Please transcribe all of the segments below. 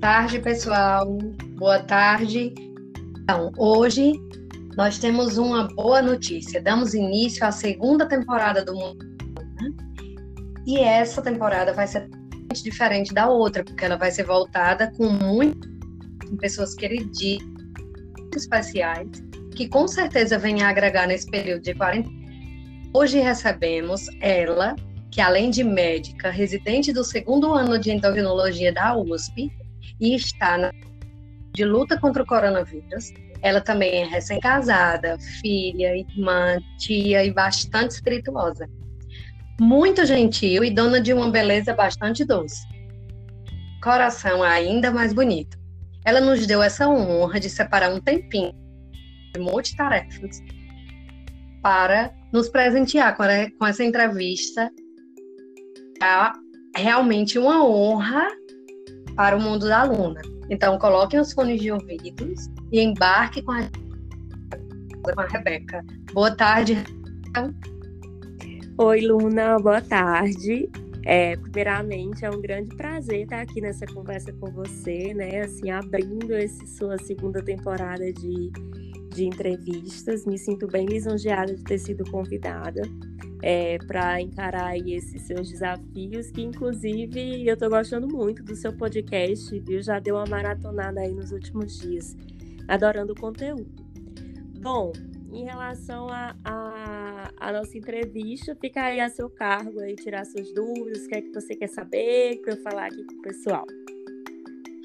tarde, pessoal. Boa tarde. Então, hoje nós temos uma boa notícia. Damos início à segunda temporada do Mundo. Né? E essa temporada vai ser diferente da outra, porque ela vai ser voltada com muitas pessoas queridíssimas, especiais, que com certeza vêm agregar nesse período de quarentena. Hoje recebemos ela, que além de médica, residente do segundo ano de endocrinologia da USP, e está na de luta contra o coronavírus. Ela também é recém-casada, filha, irmã, tia e bastante espirituosa. Muito gentil e dona de uma beleza bastante doce. Coração ainda mais bonito. Ela nos deu essa honra de separar um tempinho de multitarefas para nos presentear com essa entrevista. É realmente uma honra para o mundo da Luna. Então, coloquem os fones de ouvidos e embarque com a, com a Rebeca. Boa tarde. Oi, Luna, boa tarde. É, primeiramente, é um grande prazer estar aqui nessa conversa com você, né? Assim, abrindo essa sua segunda temporada de, de entrevistas. Me sinto bem lisonjeada de ter sido convidada é, para encarar esses seus desafios, que inclusive eu estou gostando muito do seu podcast, viu? Já deu uma maratonada aí nos últimos dias, adorando o conteúdo. Bom, em relação a, a, a, nossa entrevista, fica aí a seu cargo aí, tirar suas dúvidas, o que é que você quer saber, para eu falar aqui com o pessoal.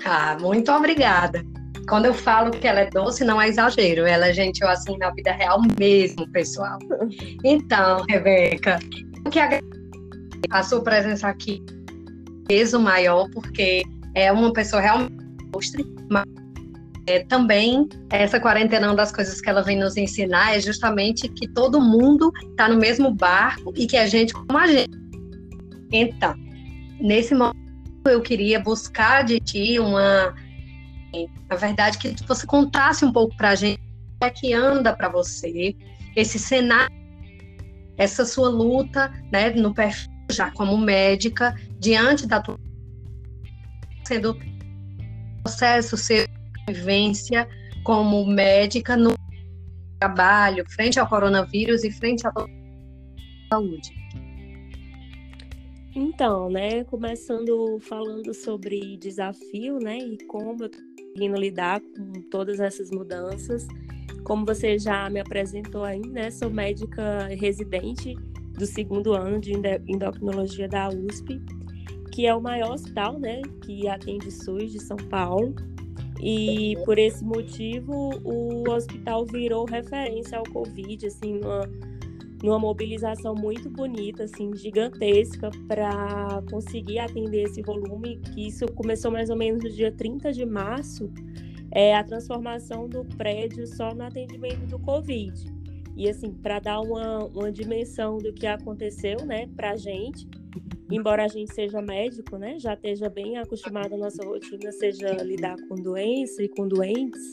Ah, muito obrigada. Quando eu falo que ela é doce, não é exagero. Ela é gentil assim na vida real mesmo, pessoal. Então, Rebeca, que a sua presença aqui peso maior, porque é uma pessoa realmente ilustre, mas é, também essa quarentena, uma das coisas que ela vem nos ensinar é justamente que todo mundo está no mesmo barco e que a gente como a gente. Então, nesse momento eu queria buscar de ti uma na verdade, que você contasse um pouco para a gente como é que anda para você esse cenário, essa sua luta, né, no perfil já como médica, diante da tua sendo processo, ser vivência como médica no trabalho, frente ao coronavírus e frente à saúde. Então, né, começando falando sobre desafio, né, e como eu conseguindo lidar com todas essas mudanças. Como você já me apresentou aí, né? Sou médica residente do segundo ano de endocrinologia da USP, que é o maior hospital, né? Que atende SUS de São Paulo. E por esse motivo, o hospital virou referência ao Covid, assim, numa numa mobilização muito bonita, assim, gigantesca, para conseguir atender esse volume, que isso começou mais ou menos no dia 30 de março, é a transformação do prédio só no atendimento do Covid. E assim, para dar uma, uma dimensão do que aconteceu, né, para a gente, embora a gente seja médico, né, já esteja bem acostumado a nossa rotina, seja lidar com doença e com doentes,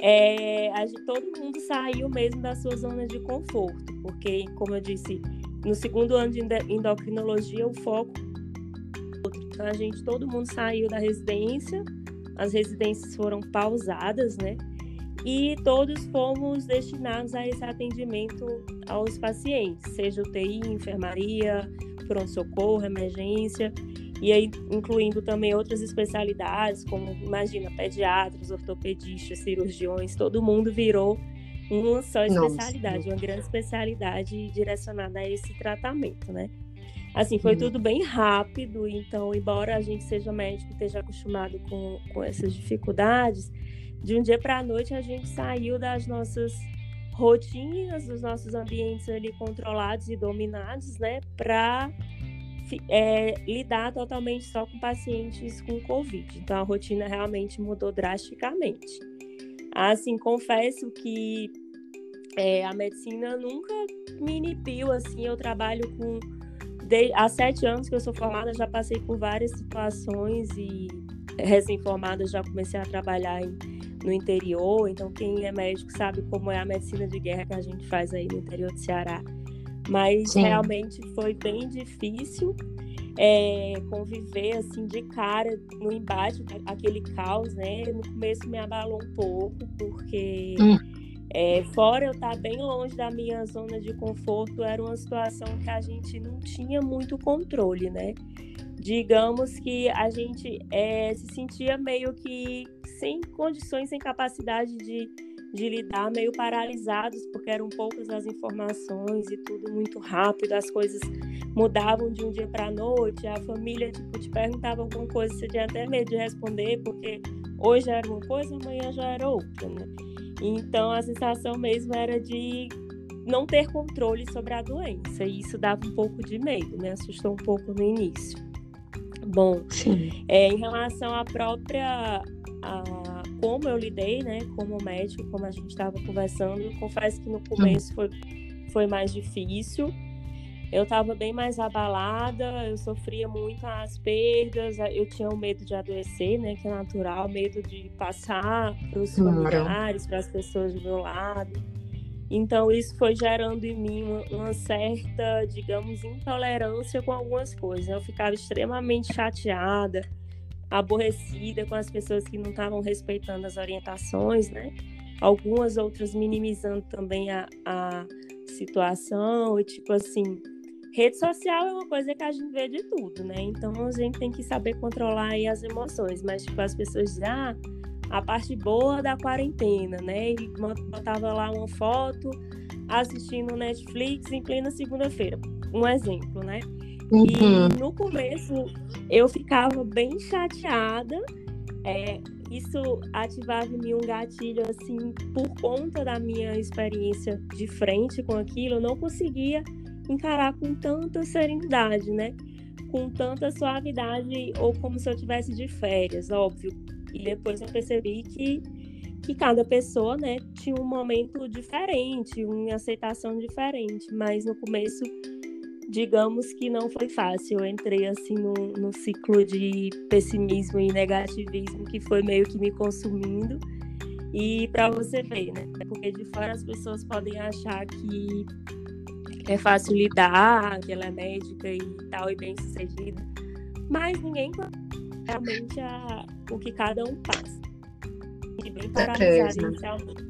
é, a, todo mundo saiu mesmo da sua zona de conforto, porque, como eu disse, no segundo ano de endocrinologia, o foco. Então, a gente, todo mundo saiu da residência, as residências foram pausadas, né? E todos fomos destinados a esse atendimento aos pacientes, seja UTI, enfermaria, pronto-socorro, emergência e aí incluindo também outras especialidades, como imagina, pediatras, ortopedistas, cirurgiões, todo mundo virou uma só especialidade, Nossa. uma grande especialidade direcionada a esse tratamento, né? Assim, foi hum. tudo bem rápido, então, embora a gente seja médico e esteja acostumado com, com essas dificuldades, de um dia para a noite a gente saiu das nossas rotinas, dos nossos ambientes ali controlados e dominados, né, para é, lidar totalmente só com pacientes com Covid. Então a rotina realmente mudou drasticamente. Assim, confesso que é, a medicina nunca me inibiu, assim, eu trabalho com... De, há sete anos que eu sou formada, já passei por várias situações e recém-formada já comecei a trabalhar em, no interior, então quem é médico sabe como é a medicina de guerra que a gente faz aí no interior do Ceará mas Sim. realmente foi bem difícil. é, conviver assim de cara no embate, aquele caos, né? No começo me abalou um pouco, porque hum. é, fora eu estar bem longe da minha zona de conforto, era uma situação que a gente não tinha muito controle, né? Digamos que a gente é, se sentia meio que sem condições, sem capacidade de de lidar meio paralisados, porque eram poucas as informações e tudo muito rápido, as coisas mudavam de um dia para a noite, a família tipo, te perguntava alguma coisa, você tinha até medo de responder, porque hoje era uma coisa, amanhã já era outra, né? Então a sensação mesmo era de não ter controle sobre a doença, e isso dava um pouco de medo, né? Assustou um pouco no início. Bom, é, em relação à própria a, como eu lidei, né, como médico, como a gente estava conversando, confesso que no começo foi, foi mais difícil. Eu estava bem mais abalada, eu sofria muito as perdas, eu tinha o medo de adoecer, né, que é natural, medo de passar para os familiares, para as pessoas do meu lado. Então, isso foi gerando em mim uma, uma, certa, digamos, intolerância com algumas coisas. Eu ficava extremamente chateada, aborrecida com as pessoas que não estavam respeitando as orientações, né? Algumas outras minimizando também a, a situação e tipo assim, rede social é uma coisa que a gente vê de tudo, né? Então a gente tem que saber controlar aí as emoções, mas tipo as pessoas dizem, ah, a parte boa da quarentena, né? E botava lá uma foto assistindo Netflix em plena segunda-feira, um exemplo, né? Uhum. E no começo eu ficava bem chateada. É, isso ativava em mim um gatilho, assim, por conta da minha experiência de frente com aquilo, eu não conseguia encarar com tanta serenidade, né? Com tanta suavidade, ou como se eu tivesse de férias, óbvio. E depois eu percebi que, que cada pessoa, né, tinha um momento diferente, uma aceitação diferente, mas no começo digamos que não foi fácil. Eu entrei assim no, no ciclo de pessimismo e negativismo que foi meio que me consumindo. E para você ver, né? Porque de fora as pessoas podem achar que é fácil lidar, que ela é médica e tal, e bem sucedida. Mas ninguém realmente a, o que cada um passa. E bem paralisada inicialmente.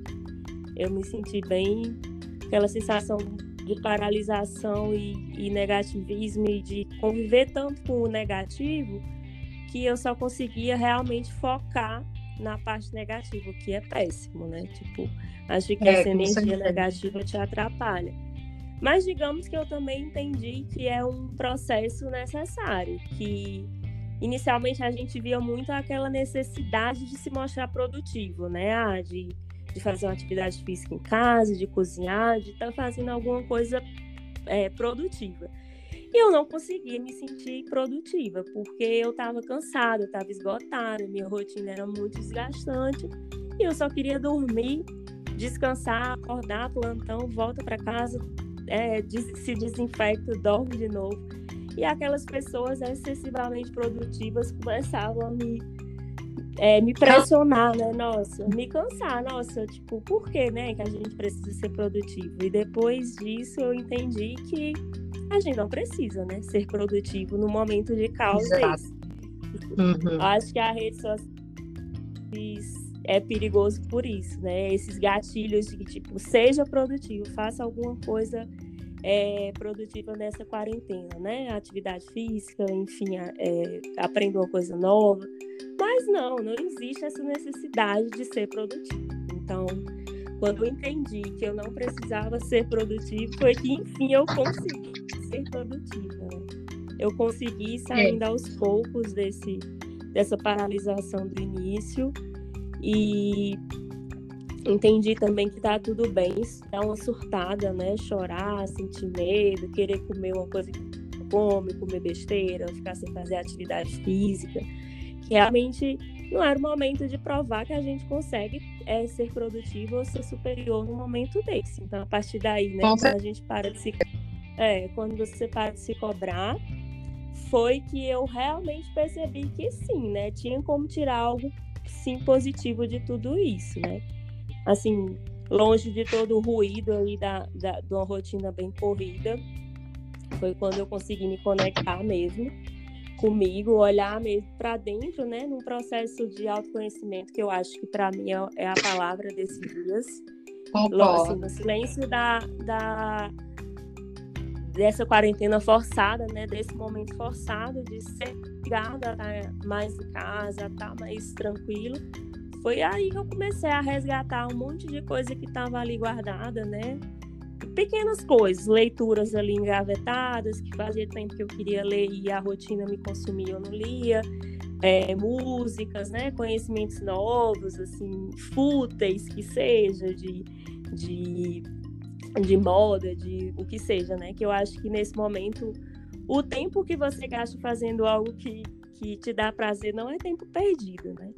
Eu me senti bem aquela sensação de paralisação e, e negativismo e de conviver tanto com o negativo que eu só conseguia realmente focar na parte negativa, que é péssimo, né? Tipo, acho que é, essa energia negativa te atrapalha. Mas digamos que eu também entendi que é um processo necessário, que inicialmente a gente via muito aquela necessidade de se mostrar produtivo, né? Ah, de de fazer uma atividade física em casa, de cozinhar, de estar tá fazendo alguma coisa é, produtiva. E eu não conseguia me sentir produtiva, porque eu estava cansada, eu estava esgotada, minha rotina era muito desgastante e eu só queria dormir, descansar, acordar, plantão, volta para casa, é, se desinfecta, dorme de novo. E aquelas pessoas excessivamente produtivas começavam a me é, me pressionar, né? Nossa, me cansar, nossa, tipo, por que, né, que a gente precisa ser produtivo? E depois disso eu entendi que a gente não precisa, né, ser produtivo no momento de causa. Uhum. Acho que a rede social é perigoso por isso, né? Esses gatilhos de tipo, seja produtivo, faça alguma coisa é, produtiva nessa quarentena, né? Atividade física, enfim, é, aprenda uma coisa nova. Mas não, não existe essa necessidade de ser produtivo. Então, quando eu entendi que eu não precisava ser produtivo, foi que, enfim, eu consegui ser produtiva. Né? Eu consegui saindo é. aos poucos desse, dessa paralisação do início e entendi também que tá tudo bem dar uma surtada, né? Chorar, sentir medo, querer comer uma coisa que come, comer besteira, ficar sem fazer atividade física realmente não era o momento de provar que a gente consegue é, ser produtivo ou ser superior no momento desse. Então, a partir daí, né, quando a gente para de se. É, quando você para de se cobrar, foi que eu realmente percebi que sim, né? Tinha como tirar algo sim positivo de tudo isso, né? Assim, longe de todo o ruído aí da, da, de uma rotina bem corrida, foi quando eu consegui me conectar mesmo comigo, olhar mesmo para dentro, né, num processo de autoconhecimento que eu acho que para mim é, é, a palavra desses dias. Assim, no silêncio da, da dessa quarentena forçada, né, desse momento forçado de ser ligada estar mais em casa, estar mais tranquilo. Foi aí que eu comecei a resgatar um monte de coisa que estava ali guardada, né? Pequenas coisas, leituras ali engavetadas, que fazia tempo que eu queria ler e a rotina me consumia, eu não lia. É, músicas, né, conhecimentos novos, assim, fúteis que seja, de, de, de moda, de o que seja, né, que eu acho que nesse momento o tempo que você gasta fazendo algo que, que te dá prazer não é tempo perdido, né.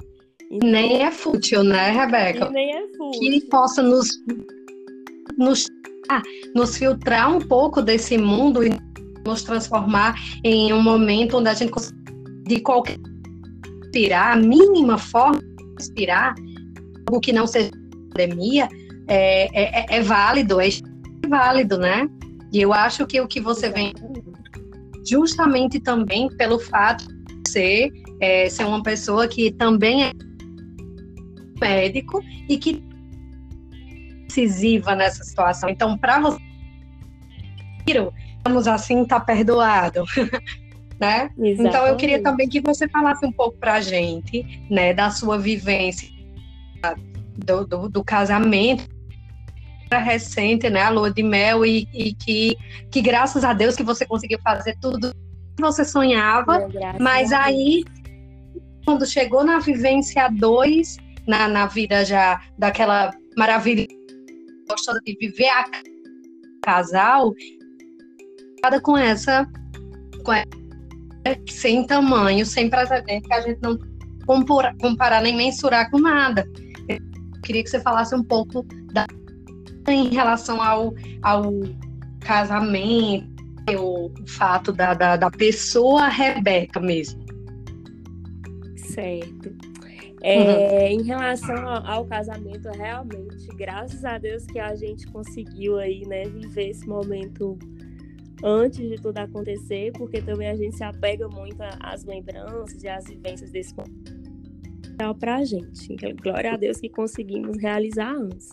Então, nem é fútil, né, Rebeca? nem é fútil. Que possa nos, nos nos filtrar um pouco desse mundo e nos transformar em um momento onde a gente de qualquer inspirar, a mínima forma de inspirar, o que não seja pandemia, é, é, é, válido, é válido, né? E eu acho que o que você vem justamente também pelo fato de ser, é, ser uma pessoa que também é médico e que decisiva nessa situação. Então, para você, vamos assim, tá perdoado. né? Então, eu queria também que você falasse um pouco para a gente, né, da sua vivência do, do, do casamento recente, né, a lua de mel e, e, que, que graças a Deus que você conseguiu fazer tudo que você sonhava, mas aí quando chegou na vivência 2, na, na vida já daquela maravilha gostosa de viver a casal, com essa, com essa sem tamanho, sem precedente, que a gente não compara, comparar nem mensurar com nada. Eu queria que você falasse um pouco da, em relação ao, ao casamento, o fato da, da, da pessoa Rebeca mesmo. Certo. É, uhum. Em relação ao casamento, realmente, graças a Deus que a gente conseguiu aí, né, viver esse momento antes de tudo acontecer, porque também a gente se apega muito às lembranças e às vivências desse momento para a gente. Glória a Deus que conseguimos realizar antes.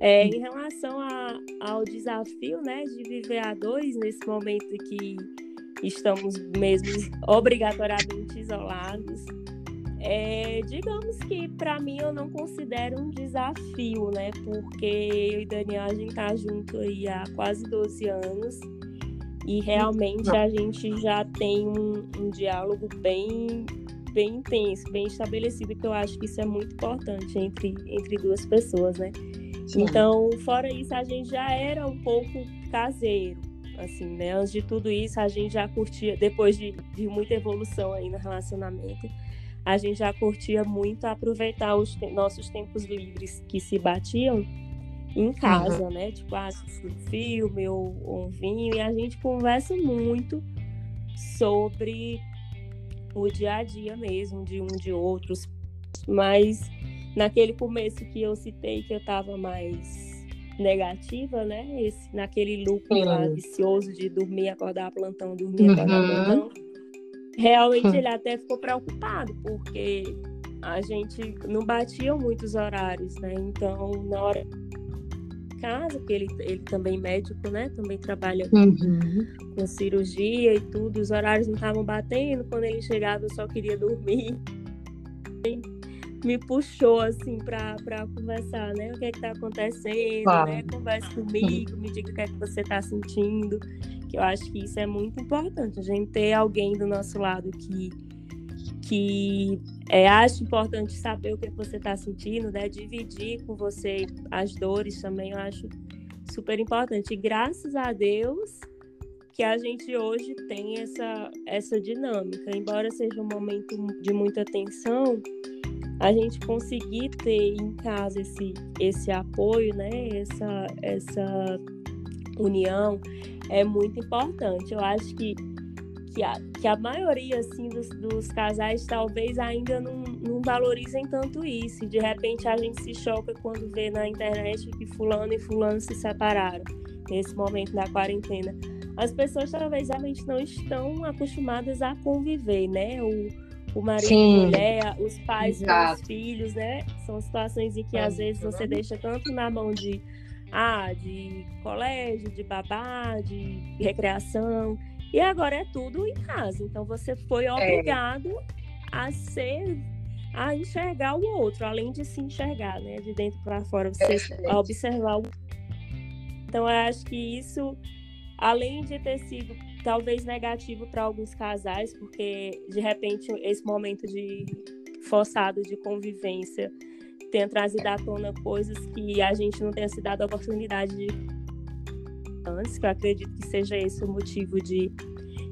É, em relação a, ao desafio, né, de viver a dois nesse momento que estamos mesmo obrigatoriamente isolados, é, digamos que para mim eu não considero um desafio, né? Porque eu e Daniel a gente tá junto aí há quase 12 anos e realmente a gente já tem um, um diálogo bem bem intenso, bem estabelecido, que eu acho que isso é muito importante entre, entre duas pessoas, né? Sim. Então, fora isso, a gente já era um pouco caseiro, assim, né? Antes de tudo isso, a gente já curtia, depois de, de muita evolução aí no relacionamento, a gente já curtia muito aproveitar os te nossos tempos livres que se batiam em casa, uhum. né? Tipo, assistir um filme ou, ou um vinho, e a gente conversa muito sobre o dia a dia mesmo, de um de outros. Mas naquele começo que eu citei que eu estava mais negativa, né? Esse, naquele loop uhum. lá vicioso de dormir, acordar plantão, dormir, acordar uhum. plantão realmente hum. ele até ficou preocupado, porque a gente não batia muitos horários, né? Então, na hora casa, porque ele, ele também é médico, né? Também trabalha uhum. com cirurgia e tudo, os horários não estavam batendo. Quando ele chegava, eu só queria dormir. Me puxou assim para conversar, né? O que é que tá acontecendo, claro. né? Converse comigo, me diga o que é que você tá sentindo eu acho que isso é muito importante, a gente ter alguém do nosso lado que que é, acho importante saber o que você está sentindo, né? Dividir com você as dores também, eu acho super importante. E graças a Deus que a gente hoje tem essa, essa dinâmica. Embora seja um momento de muita tensão, a gente conseguir ter em casa esse, esse apoio, né? Essa, essa união, é muito importante. Eu acho que, que, a, que a maioria assim, dos, dos casais talvez ainda não, não valorizem tanto isso. E de repente a gente se choca quando vê na internet que fulano e fulano se separaram nesse momento da quarentena. as pessoas talvez realmente não estão acostumadas a conviver, né? O, o marido Sim. a mulher, os pais Exato. e os filhos, né? São situações em que às vezes você deixa tanto na mão de ah, de colégio, de babá, de recreação, e agora é tudo em casa. Então você foi é. obrigado é. a ser a enxergar o outro, além de se enxergar, né, de dentro para fora, você a observar o Então eu acho que isso além de ter sido talvez negativo para alguns casais, porque de repente esse momento de forçado de convivência tenha trazido à tona coisas que a gente não tenha se dado a oportunidade de antes, que eu acredito que seja esse o motivo de,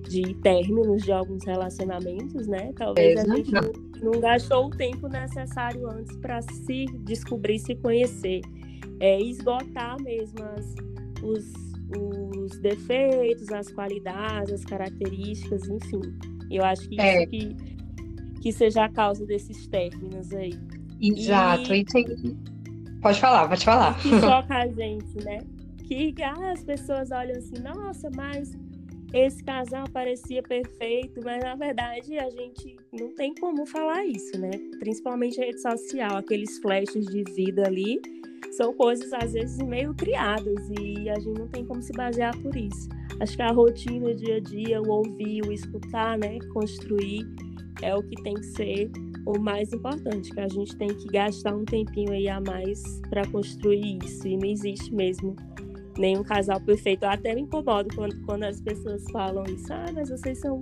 de términos de alguns relacionamentos, né? Talvez a gente não, não gastou o tempo necessário antes para se descobrir, se conhecer, é, esgotar mesmo as, os, os defeitos, as qualidades, as características, enfim. Eu acho que é. isso que, que seja a causa desses términos aí. Exato. E, tem... Pode falar, pode falar. Que choca a gente, né? Que ah, as pessoas olham assim, nossa, mas esse casal parecia perfeito, mas na verdade a gente não tem como falar isso, né? Principalmente a rede social, aqueles flashes de vida ali são coisas às vezes meio criadas e a gente não tem como se basear por isso. Acho que a rotina, o dia a dia, o ouvir, o escutar, né, construir é o que tem que ser o mais importante, que a gente tem que gastar um tempinho aí a mais para construir isso e não existe mesmo nenhum casal perfeito. Eu até me incomodo quando, quando as pessoas falam isso, ah, mas vocês são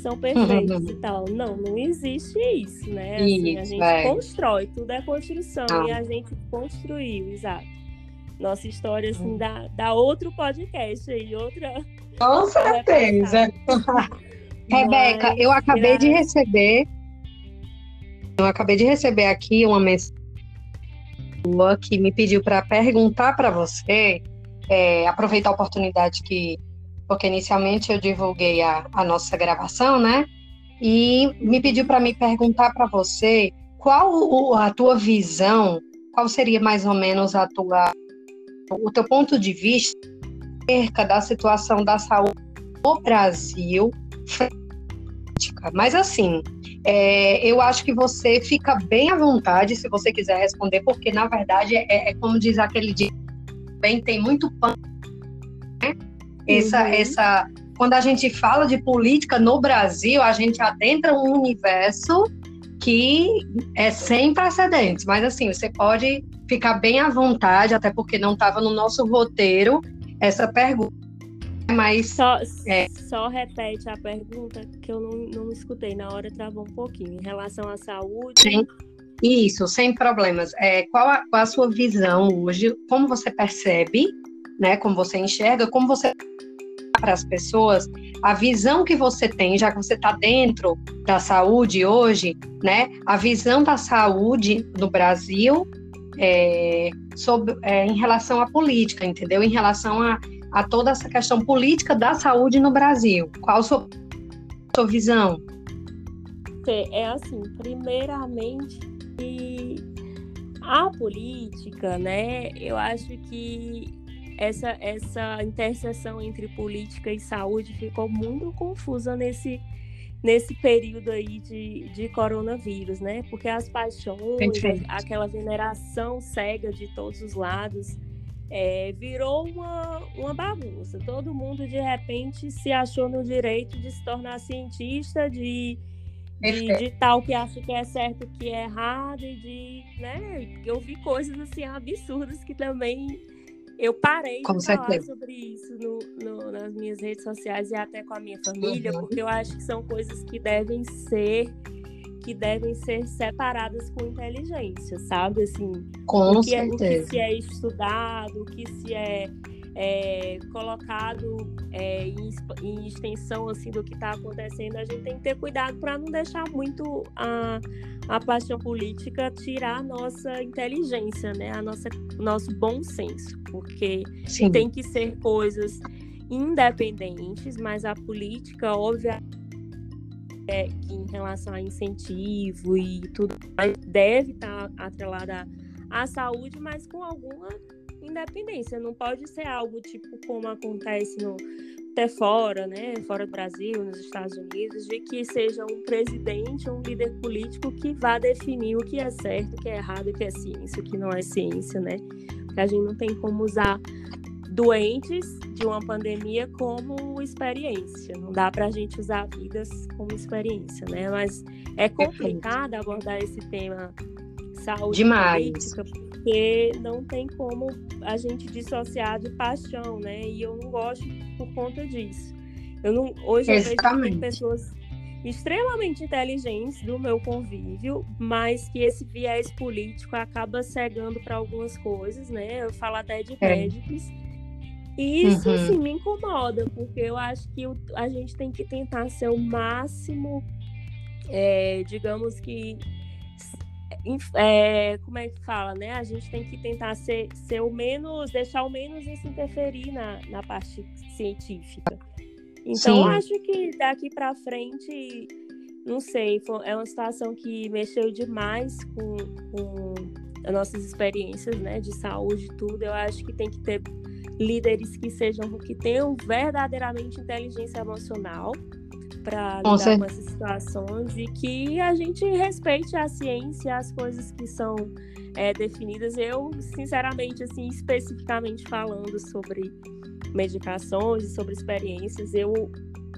são perfeitos e tal. Não, não existe isso, né? Assim, isso, a gente é. constrói, tudo é construção ah. e a gente construiu, exato. Nossa história, assim, hum. dá, dá outro podcast aí, outra. Com certeza. Rebeca, eu acabei de receber. Eu acabei de receber aqui uma mensagem que me pediu para perguntar para você, é, aproveitar a oportunidade que porque inicialmente eu divulguei a, a nossa gravação, né? E me pediu para me perguntar para você qual a tua visão, qual seria mais ou menos a tua, o teu ponto de vista acerca da situação da saúde no Brasil. Mas assim, é, eu acho que você fica bem à vontade se você quiser responder, porque na verdade é, é como diz aquele dia, bem tem muito pano essa, uhum. essa, quando a gente fala de política no Brasil, a gente adentra um universo que é sem precedentes. Mas assim, você pode ficar bem à vontade, até porque não estava no nosso roteiro essa pergunta. Mas só, é... só repete a pergunta que eu não, não escutei na hora, travou um pouquinho. Em relação à saúde. Sim. Isso, sem problemas. É, qual, a, qual a sua visão hoje? Como você percebe né? Como você enxerga, como você para as pessoas a visão que você tem, já que você está dentro da saúde hoje, né? A visão da saúde no Brasil é, sobre, é, em relação à política, entendeu? Em relação a, a toda essa questão política da saúde no Brasil. Qual a sua, sua visão? É assim, primeiramente, a política, né? Eu acho que essa, essa interseção entre política e saúde ficou muito confusa nesse, nesse período aí de, de coronavírus, né? Porque as paixões, aquela veneração cega de todos os lados, é, virou uma, uma bagunça. Todo mundo, de repente, se achou no direito de se tornar cientista, de, de, de, tal que acha que é certo, que é errado, e de. Né? Eu vi coisas assim absurdas que também eu parei com de certeza. falar sobre isso no, no, nas minhas redes sociais e até com a minha família, uhum. porque eu acho que são coisas que devem ser que devem ser separadas com inteligência, sabe? Assim, com o que. É, o que se é estudado, o que se é é, colocado é, em, em, extensão assim do que está acontecendo, a gente tem que ter cuidado para não deixar muito a, a paixão política tirar a nossa inteligência, né? A nossa nosso bom senso, porque Sim. tem que ser coisas independentes, mas a política, obviamente, é, que em relação a incentivo e tudo deve estar tá atrelada à saúde, mas com alguma independência. Não pode ser algo tipo como acontece no, até fora, né, fora do Brasil, nos Estados Unidos, de que seja um presidente, um líder político que vá definir o que é certo, o que é errado, o que é ciência, o que não é ciência, né? Porque a gente não tem como usar doentes de uma pandemia como experiência. Não dá para a gente usar vidas como experiência, né? Mas é complicado abordar esse tema saúde Demais. política porque não tem como a gente dissociar de paixão, né? E eu não gosto por conta disso. Eu não, hoje Exatamente. eu vejo pessoas extremamente inteligentes do meu convívio, mas que esse viés político acaba cegando para algumas coisas, né? Eu falo até de é. médicos. E isso uhum. assim, me incomoda, porque eu acho que a gente tem que tentar ser o máximo, é, digamos que é, como é que fala, né? A gente tem que tentar ser, ser o menos, deixar o menos isso interferir na, na parte científica. Então, acho que daqui para frente, não sei, é uma situação que mexeu demais com, com as nossas experiências, né, de saúde e tudo. Eu acho que tem que ter líderes que sejam, que tenham verdadeiramente inteligência emocional para lidar certeza. com essas situações e que a gente respeite a ciência, as coisas que são é, definidas. Eu, sinceramente, assim, especificamente falando sobre medicações e sobre experiências, eu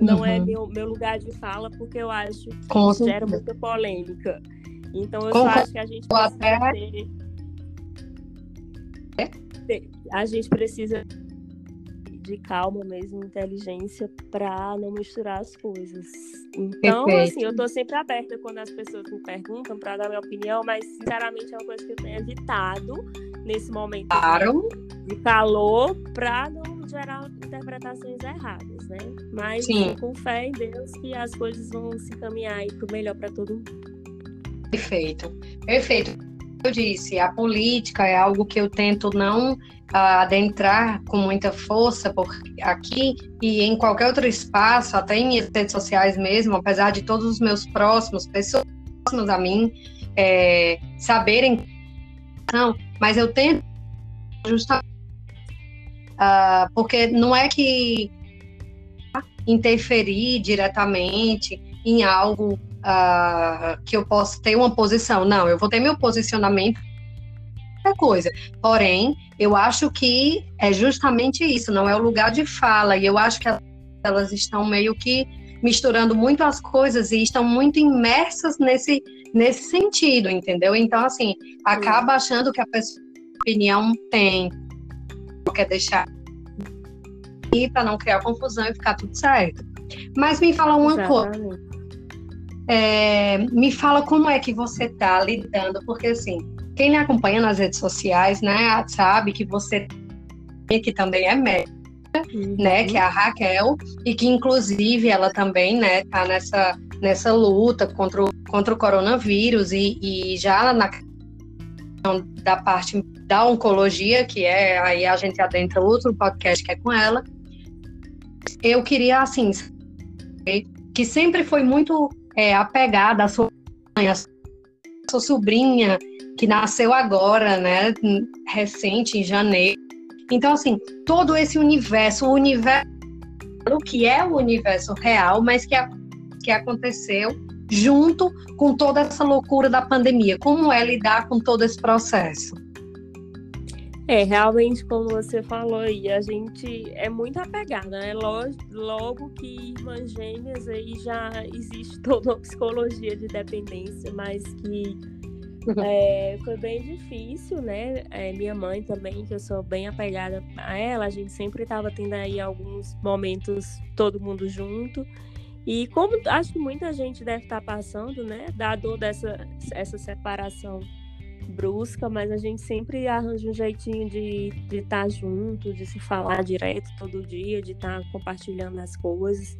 não é uhum. é meu, meu lugar de fala porque eu acho que com gera muita polêmica. Então eu só acho que a gente precisa ter, ter, a gente precisa de calma mesmo, inteligência, para não misturar as coisas. Então, Perfeito. assim, eu tô sempre aberta quando as pessoas me perguntam para dar minha opinião, mas sinceramente é uma coisa que eu tenho evitado nesse momento claro. de calor para não gerar interpretações erradas, né? Mas Sim. com fé em Deus que as coisas vão se caminhar aí pro melhor para todo mundo. Perfeito. Perfeito eu disse, a política é algo que eu tento não uh, adentrar com muita força por aqui e em qualquer outro espaço, até em minhas redes sociais mesmo, apesar de todos os meus próximos, pessoas próximas a mim, é, saberem, não, mas eu tento justamente uh, porque não é que interferir diretamente em algo uh, que eu posso ter uma posição. Não, eu vou ter meu posicionamento é coisa. Porém, eu acho que é justamente isso, não é o lugar de fala. E eu acho que elas estão meio que misturando muito as coisas e estão muito imersas nesse, nesse sentido, entendeu? Então, assim, acaba achando que a pessoa opinião tem, quer deixar para não criar confusão e ficar tudo certo. Mas me fala uma Exatamente. coisa. É, me fala como é que você está lidando, porque assim, quem me acompanha nas redes sociais, né, sabe que você que também é médica, uhum. né, que é a Raquel, e que inclusive ela também, né, tá nessa, nessa luta contra o, contra o coronavírus e, e já na da parte da oncologia, que é aí a gente adentra outro podcast que é com ela. Eu queria assim que sempre foi muito é, apegada à sua mãe, à sua sobrinha, que nasceu agora, né, recente, em janeiro. Então, assim, todo esse universo, o universo que é o universo real, mas que, que aconteceu junto com toda essa loucura da pandemia. Como é lidar com todo esse processo? É, realmente, como você falou aí, a gente é muito apegada, né? Logo, logo que irmãs gêmeas aí já existe toda uma psicologia de dependência, mas que é, foi bem difícil, né? É, minha mãe também, que eu sou bem apegada a ela, a gente sempre estava tendo aí alguns momentos todo mundo junto. E como acho que muita gente deve estar tá passando, né? Da dor dessa essa separação brusca, mas a gente sempre arranja um jeitinho de estar tá junto, de se falar direto todo dia, de estar tá compartilhando as coisas.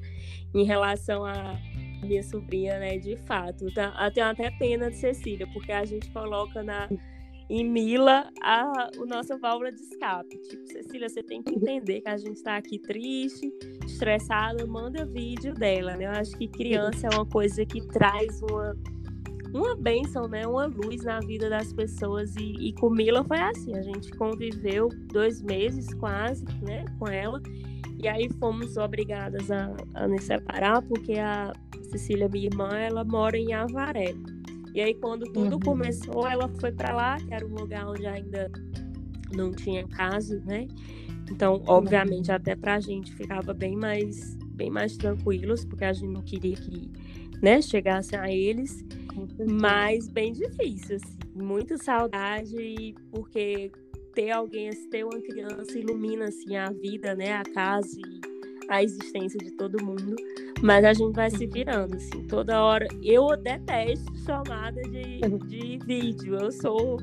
Em relação a minha sobrinha, né, de fato, tá, eu tenho até pena de Cecília, porque a gente coloca na em Mila a, o nossa válvula de escape. Tipo, Cecília, você tem que entender que a gente está aqui triste, estressada, manda vídeo dela, né? Eu acho que criança é uma coisa que traz uma uma bênção, né? Uma luz na vida das pessoas. E, e com Mila foi assim, a gente conviveu dois meses quase, né? Com ela. E aí fomos obrigadas a, a nos separar, porque a Cecília, minha irmã, ela mora em Avaré. E aí, quando tudo uhum. começou, ela foi para lá, que era um lugar onde ainda não tinha casa, né? Então, obviamente, uhum. até para a gente ficava bem mais, bem mais tranquilos, porque a gente não queria que né, chegasse a eles. Mas bem difícil, assim. Muita saudade, porque ter alguém, ter uma criança ilumina assim a vida, né, a casa e a existência de todo mundo. Mas a gente vai se virando, assim, toda hora. Eu detesto chamada de, de vídeo. Eu sou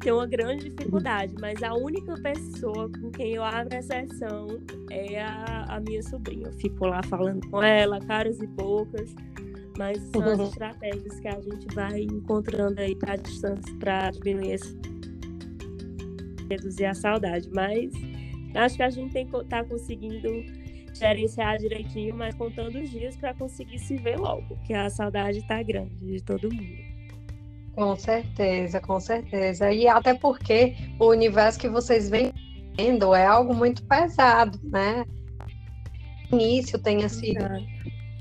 tenho uma grande dificuldade, mas a única pessoa com quem eu abro a sessão é a, a minha sobrinha. Eu fico lá falando com ela, caras e bocas, mas são as estratégias que a gente vai encontrando aí para distância, para diminuir reduzir a saudade. Mas acho que a gente tem que estar tá conseguindo gerenciar direitinho, mas contando os dias para conseguir se ver logo, porque a saudade está grande de todo mundo. Com certeza, com certeza. E até porque o universo que vocês vêm vendo é algo muito pesado, né? O início tenha sido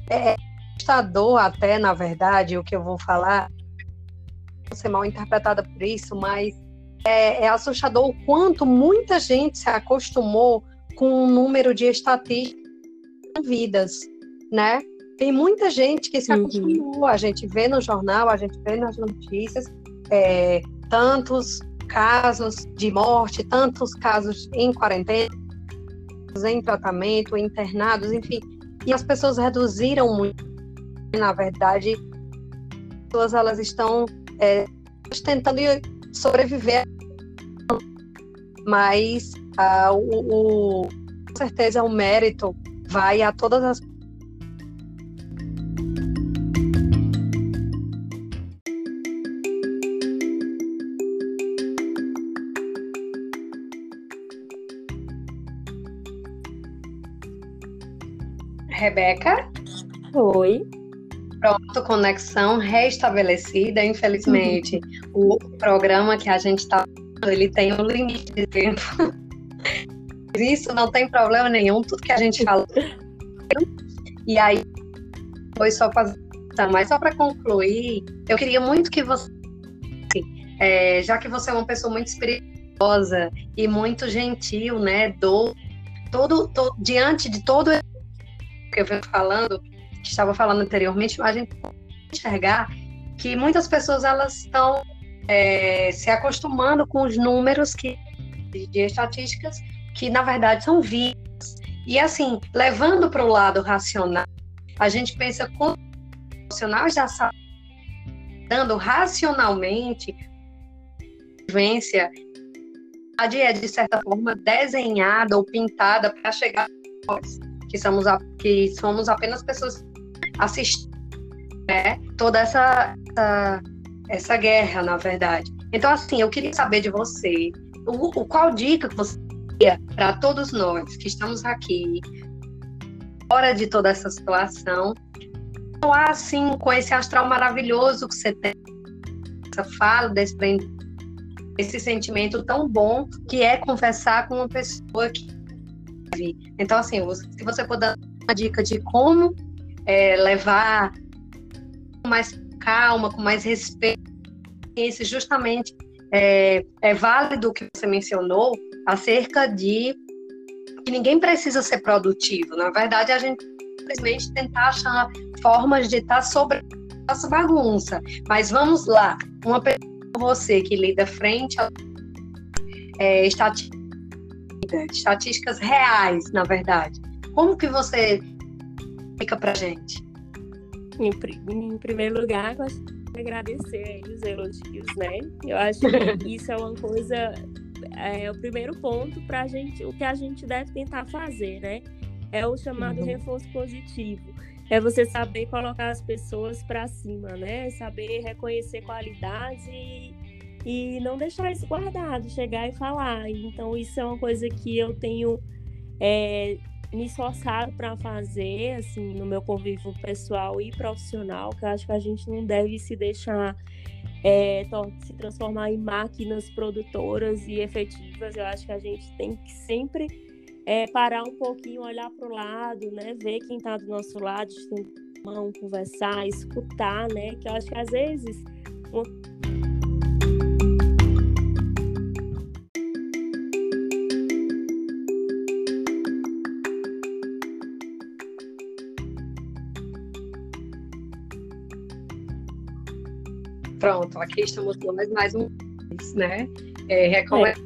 é, assustador até, na verdade, o que eu vou falar, vou ser mal interpretada por isso, mas é, é assustador o quanto muita gente se acostumou com o número de estatísticas vidas, né? Tem muita gente que se uhum. acostumou, a gente vê no jornal, a gente vê nas notícias, é, tantos casos de morte, tantos casos em quarentena, em tratamento, internados, enfim. E as pessoas reduziram muito. Na verdade, as pessoas elas estão é, tentando sobreviver, mas ah, o, o, com certeza o mérito vai a todas as Rebeca? Oi. Pronto, conexão restabelecida. Infelizmente, o programa que a gente está ele tem um limite de tempo. Isso não tem problema nenhum, tudo que a gente fala. E aí, foi só fazer. Mas só para concluir, eu queria muito que você, é, já que você é uma pessoa muito espirituosa e muito gentil, né, do todo, todo diante de todo que eu venho falando, estava falando anteriormente, a gente pode enxergar que muitas pessoas elas estão é, se acostumando com os números que, de, estatísticas que na verdade são vidas. E assim, levando para o lado racional, a gente pensa como racional já está dando racionalmente vivência é de certa forma desenhada ou pintada para chegar a nós que somos, a, que somos apenas pessoas assistindo né, toda essa, essa, essa, guerra, na verdade. Então, assim, eu queria saber de você, o, o qual dica que você daria para todos nós que estamos aqui, fora de toda essa situação, falar assim, com esse astral maravilhoso que você tem, essa fala, desse, esse sentimento tão bom que é conversar com uma pessoa que então, assim, se você puder uma dica de como é, levar com mais calma, com mais respeito, esse justamente é, é válido o que você mencionou acerca de que ninguém precisa ser produtivo. Na verdade, a gente simplesmente tentar achar formas de estar sobre essa bagunça. Mas vamos lá, uma pessoa você que lida frente a é, estatística estatísticas reais, na verdade. Como que você fica para gente? Em, em, primeiro lugar, gostaria de agradecer os elogios, né? Eu acho que isso é uma coisa, é o primeiro ponto para a gente, o que a gente deve tentar fazer, né? É o chamado uhum. reforço positivo. É você saber colocar as pessoas para cima, né? Saber reconhecer qualidades e e não deixar isso guardado, chegar e falar. Então, isso é uma coisa que eu tenho é, me esforçado para fazer, assim, no meu convívio pessoal e profissional, que eu acho que a gente não deve se deixar é, se transformar em máquinas produtoras e efetivas. Eu acho que a gente tem que sempre é, parar um pouquinho, olhar para o lado, né? Ver quem está do nosso lado, estender mão, conversar, escutar, né? Que eu acho que às vezes Pronto, aqui estamos nós mais um né? É, recomendo.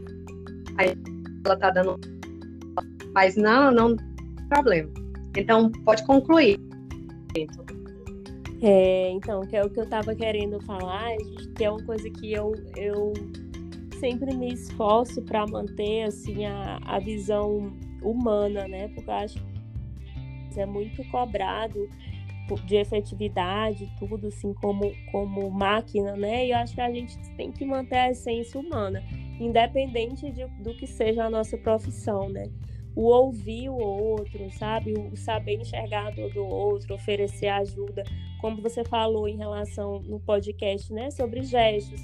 É. Ela tá dando. Mas não, não tem problema. Então, pode concluir. É, então, que é o que eu estava querendo falar, que é uma coisa que eu, eu sempre me esforço para manter assim a, a visão humana, né? Porque eu acho que é muito cobrado de efetividade, tudo assim como, como máquina, né? E eu acho que a gente tem que manter a essência humana, independente de, do que seja a nossa profissão, né? O ouvir o outro, sabe? O saber enxergar a dor do outro, oferecer ajuda, como você falou em relação no podcast, né? Sobre gestos.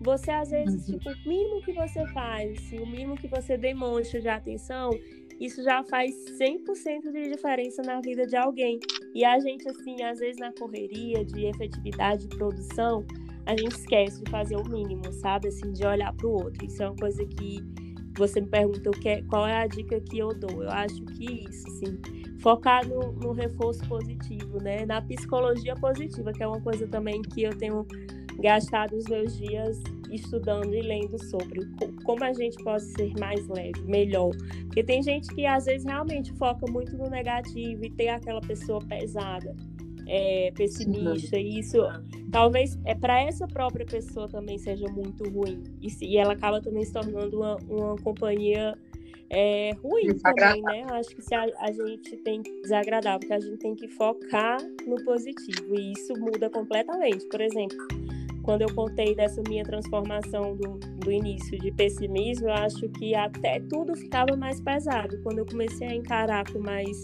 Você, às vezes, uhum. tipo, o mínimo que você faz, assim, o mínimo que você demonstra de atenção, isso já faz 100% de diferença na vida de alguém. E a gente, assim, às vezes na correria de efetividade de produção, a gente esquece de fazer o mínimo, sabe? Assim, de olhar para o outro. Isso é uma coisa que você me pergunta é, qual é a dica que eu dou. Eu acho que isso, assim, focar no, no reforço positivo, né? Na psicologia positiva, que é uma coisa também que eu tenho gastado os meus dias estudando e lendo sobre como a gente pode ser mais leve, melhor. Porque tem gente que às vezes realmente foca muito no negativo e tem aquela pessoa pesada, é, pessimista, Sim. e isso talvez é para essa própria pessoa também seja muito ruim. E, e ela acaba também se tornando uma, uma companhia é, ruim também, né? Eu acho que se a, a, gente tem desagradável, porque a gente tem que focar no positivo e isso muda completamente. Por exemplo, quando eu contei dessa minha transformação do, do início de pessimismo, eu acho que até tudo ficava mais pesado. Quando eu comecei a encarar com mais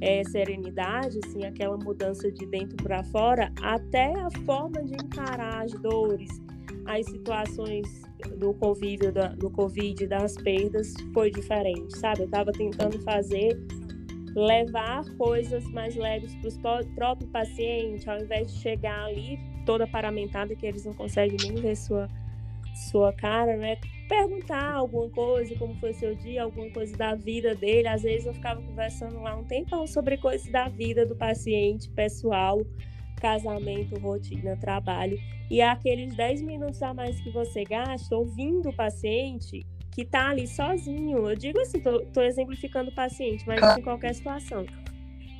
é, serenidade, assim, aquela mudança de dentro para fora, até a forma de encarar as dores, as situações do convívio da, do Covid, das perdas, foi diferente, sabe? Eu estava tentando fazer levar coisas mais leves para o próprio paciente, ao invés de chegar ali toda paramentada que eles não conseguem nem ver sua sua cara, né? Perguntar alguma coisa, como foi seu dia, alguma coisa da vida dele. Às vezes eu ficava conversando lá um tempão sobre coisas da vida do paciente, pessoal, casamento, rotina, trabalho. E aqueles 10 minutos a mais que você gasta ouvindo o paciente, que tá ali sozinho. Eu digo assim, tô, tô exemplificando o paciente, mas em qualquer situação.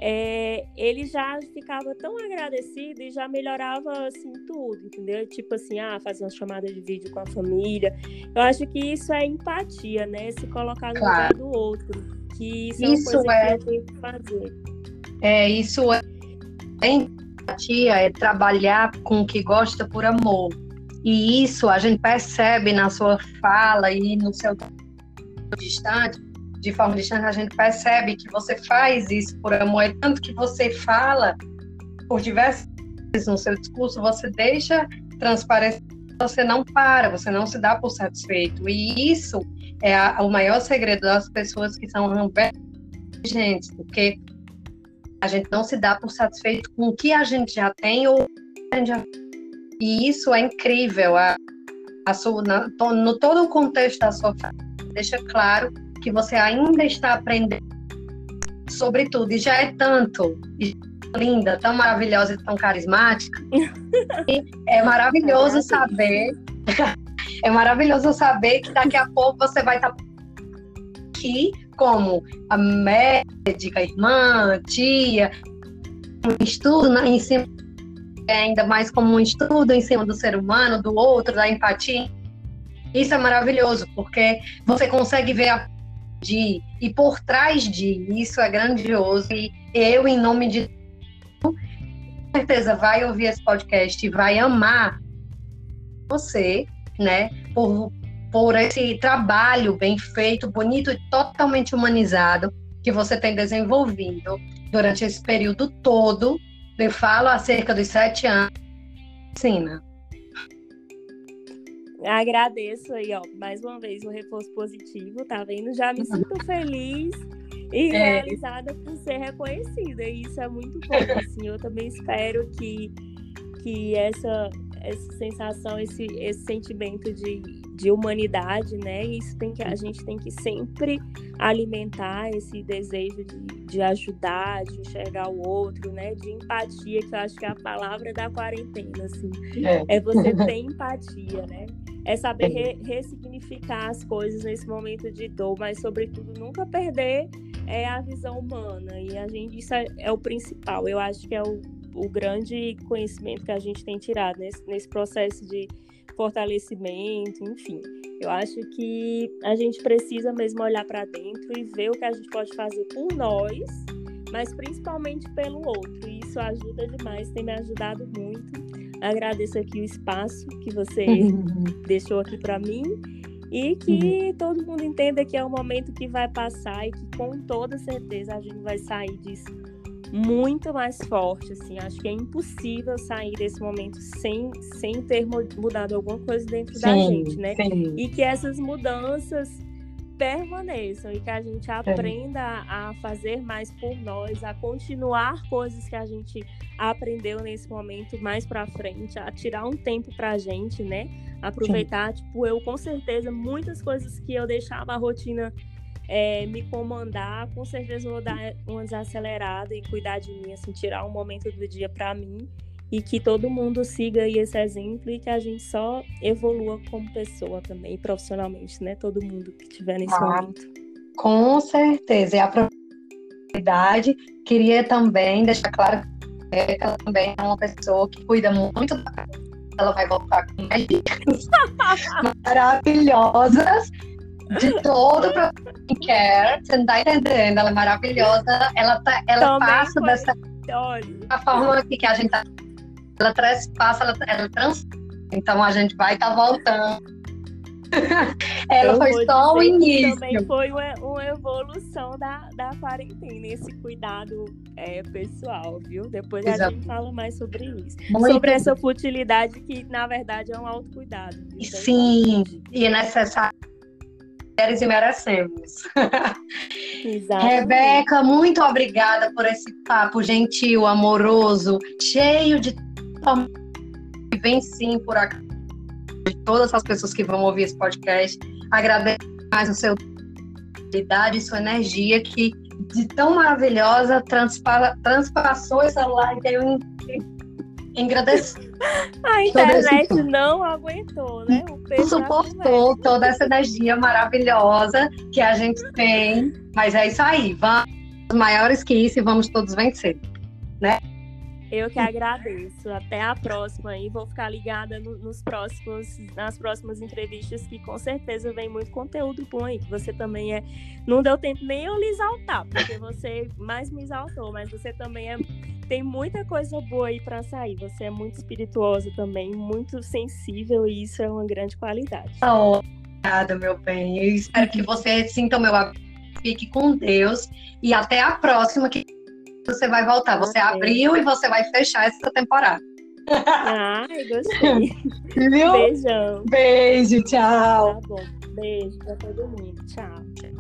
É, ele já ficava tão agradecido e já melhorava assim tudo, entendeu? Tipo assim, ah, fazer uma chamada de vídeo com a família. Eu acho que isso é empatia, né? Se colocar no claro. lugar do outro. Que isso, isso é uma coisa é... que eu tenho que fazer. É, isso é empatia, é trabalhar com o que gosta por amor. E isso a gente percebe na sua fala e no seu distante, de forma distante, a gente percebe que você faz isso por amor, é tanto que você fala por diversas vezes no seu discurso, você deixa transparecer, você não para, você não se dá por satisfeito. E isso é a, o maior segredo das pessoas que são gente, porque a gente não se dá por satisfeito com o que a gente já tem ou já e isso é incrível. A, a sua, na, no todo o contexto da sua deixa claro que você ainda está aprendendo sobre tudo. E já é tanto, e linda, tão maravilhosa e tão carismática. e é maravilhoso saber. é maravilhoso saber que daqui a pouco você vai estar aqui como a médica, irmã, tia, um estudo em cima é ainda mais como um estudo em cima do ser humano, do outro, da empatia. Isso é maravilhoso, porque você consegue ver a de e por trás de isso é grandioso. E eu, em nome de com certeza vai ouvir esse podcast e vai amar você, né? Por, por esse trabalho bem feito, bonito e totalmente humanizado que você tem desenvolvido durante esse período todo eu falo há cerca dos sete anos. Ensina. Agradeço aí, ó, mais uma vez o reforço positivo, tá vendo? Já me sinto feliz e é. realizada por ser reconhecida. E isso é muito bom. Assim, eu também espero que, que essa, essa sensação, esse, esse sentimento de, de humanidade, né? Isso tem que a gente tem que sempre alimentar esse desejo de, de ajudar, de enxergar o outro, né? De empatia, que eu acho que é a palavra da quarentena, assim. É, é você ter empatia, né? É saber re, ressignificar as coisas nesse momento de dor, mas sobretudo nunca perder é, a visão humana. E a gente isso é, é o principal. Eu acho que é o o grande conhecimento que a gente tem tirado nesse, nesse processo de fortalecimento, enfim. Eu acho que a gente precisa mesmo olhar para dentro e ver o que a gente pode fazer por nós, mas principalmente pelo outro. E isso ajuda demais, tem me ajudado muito. Agradeço aqui o espaço que você deixou aqui para mim e que uhum. todo mundo entenda que é um momento que vai passar e que com toda certeza a gente vai sair disso muito mais forte, assim. Acho que é impossível sair desse momento sem, sem ter mudado alguma coisa dentro sim, da gente, né? Sim. E que essas mudanças permaneçam e que a gente aprenda a fazer mais por nós, a continuar coisas que a gente aprendeu nesse momento mais para frente, a tirar um tempo para a gente, né? Aproveitar, Sim. tipo, eu com certeza muitas coisas que eu deixava a rotina é, me comandar, com certeza vou dar uma desacelerada e cuidar de mim, assim, tirar um momento do dia para mim e que todo mundo siga esse exemplo e que a gente só evolua como pessoa também, profissionalmente, né? Todo mundo que estiver nesse ah, momento. Com certeza. E a probabilidade, queria também deixar claro que ela também é uma pessoa que cuida muito da ela vai voltar com mais dicas maravilhosas de todo o skincare. Você não tá entendendo, ela é maravilhosa. Ela, tá, ela passa dessa a forma aqui que a gente tá. Ela transpassa, ela, ela trans. Então a gente vai estar tá voltando. ela Eu foi só o início. Também foi uma, uma, evolução da, da quarentena, esse cuidado é, pessoal, viu? Depois Exato. a gente fala mais sobre isso. Muito sobre essa futilidade que, na verdade, é um autocuidado. Sim, e é necessário mulheres e merecemos. Exatamente. Rebeca, muito obrigada por esse papo gentil, amoroso, cheio de vem sim por aqui de todas as pessoas que vão ouvir esse podcast. Agradeço mais o seu idade, sua energia que de tão maravilhosa transpa, transpassou essa live. Eu agradeço a internet não aguentou, né? O suportou toda essa energia maravilhosa que a gente tem. Mas é isso aí. Vamos maiores que isso e vamos todos vencer, né? Eu que agradeço. Até a próxima e vou ficar ligada no, nos próximos, nas próximas entrevistas que com certeza vem muito conteúdo bom aí. Que você também é. Não deu tempo nem eu lhe exaltar, porque você mais me exaltou, mas você também é tem muita coisa boa aí para sair. Você é muito espirituosa também, muito sensível e isso é uma grande qualidade. Obrigada, meu bem. Eu espero que você sinta o meu fique com Deus e até a próxima que você vai voltar. Você abriu e você vai fechar essa temporada. Ah, gostei. Viu? Beijão. Beijo, tchau. Tá bom. Beijo pra todo mundo. Tchau. tchau.